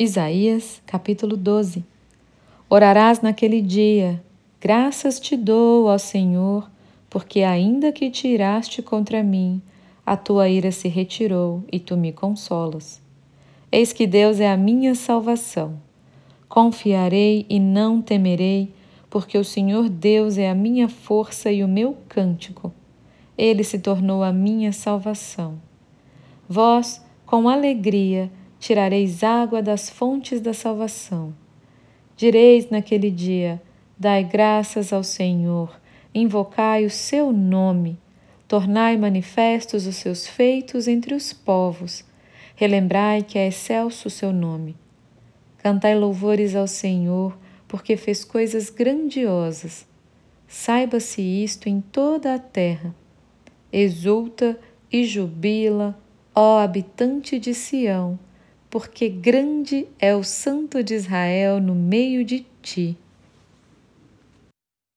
Isaías capítulo 12 Orarás naquele dia, graças te dou, ó Senhor, porque ainda que te iraste contra mim, a tua ira se retirou e tu me consolas. Eis que Deus é a minha salvação. Confiarei e não temerei, porque o Senhor Deus é a minha força e o meu cântico. Ele se tornou a minha salvação. Vós, com alegria, tirareis água das fontes da salvação. Direis naquele dia: Dai graças ao Senhor, invocai o seu nome, tornai manifestos os seus feitos entre os povos, relembrai que é excelso o seu nome. Cantai louvores ao Senhor, porque fez coisas grandiosas. Saiba-se isto em toda a terra. Exulta e jubila, ó habitante de Sião porque grande é o Santo de Israel no meio de ti.